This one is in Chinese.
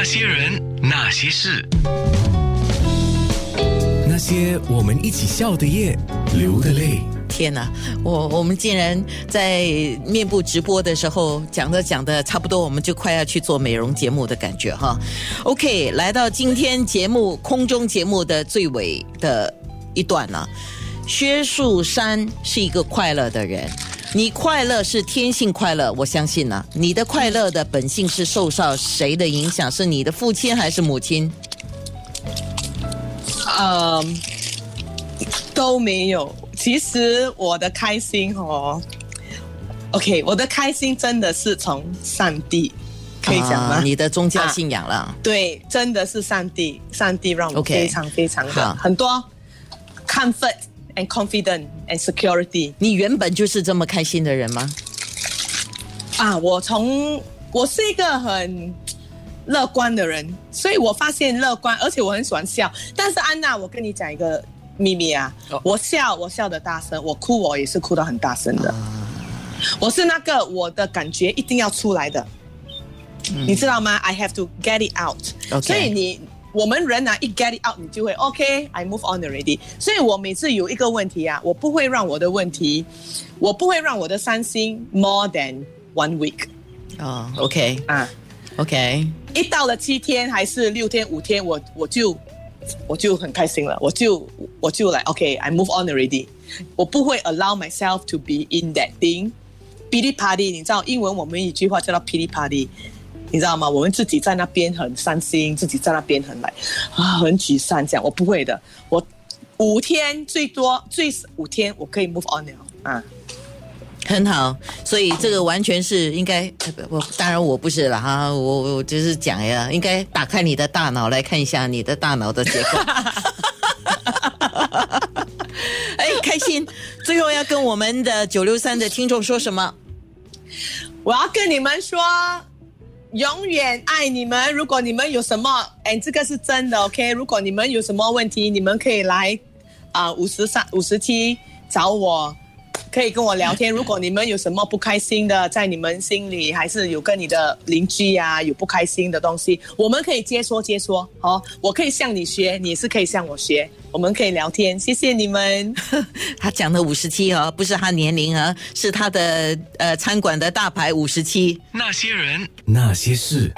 那些人，那些事，那些我们一起笑的夜，流的泪。天哪，我我们竟然在面部直播的时候讲着讲的差不多，我们就快要去做美容节目的感觉哈。OK，来到今天节目空中节目的最尾的一段了。薛树山是一个快乐的人，你快乐是天性快乐，我相信呢、你的快乐的本性是受到谁的影响？是你的父亲还是母亲？嗯，都没有。其实我的开心哦，OK，我的开心真的是从上帝，可以讲吗？啊你的宗教啊信仰了。对，真的是上帝，上帝让我非常非常好的很多 comfort and confident and security 你原本就是这么开心的人吗？啊！我从我是一个很乐观的人，所以我发现乐观，而且我很喜欢笑。但是安娜，我跟你讲一个秘密啊，哦我笑我笑的大声，我哭我也是哭得很大声的。我是那个我的感觉一定要出来的，你知道吗？I have to get it out。所以你我们人啊，一 get it out，你就会 OK，I、move on already。所以我每次有一个问题啊，我不会让我的问题，我不会让我的伤心 more than one week 哦，OK 啊。OK，一到了七天还是六天五天，我我就我就很开心了，我就我就来 OK，I、move on already。我不会 allow myself to be in that thing。噼里啪啦，你知道英文我们一句话叫做噼里啪哩，你知道吗？我们自己在那边很伤心，自己在那边很来啊很沮丧，这样我不会的。我五天最多最五天我可以 move on 了啊。很好，所以这个完全是应该，我当然我不是了哈，我我就是讲呀，应该打开你的大脑来看一下你的大脑的结构。哎，开心！最后要跟我们的九六三的听众说什么？我要跟你们说，永远爱你们。如果你们有什么，哎，这个是真的，OK。如果你们有什么问题，你们可以来啊五十三五十七找我，可以跟我聊天。如果你们有什么不开心的，在你们心里，还是有跟你的邻居啊有不开心的东西，我们可以接说接说。好、我可以向你学，你也是可以向我学，我们可以聊天。谢谢你们。他讲的五十七哦，不是他年龄啊，是他的呃餐馆的大牌五十七。那些人，那些事。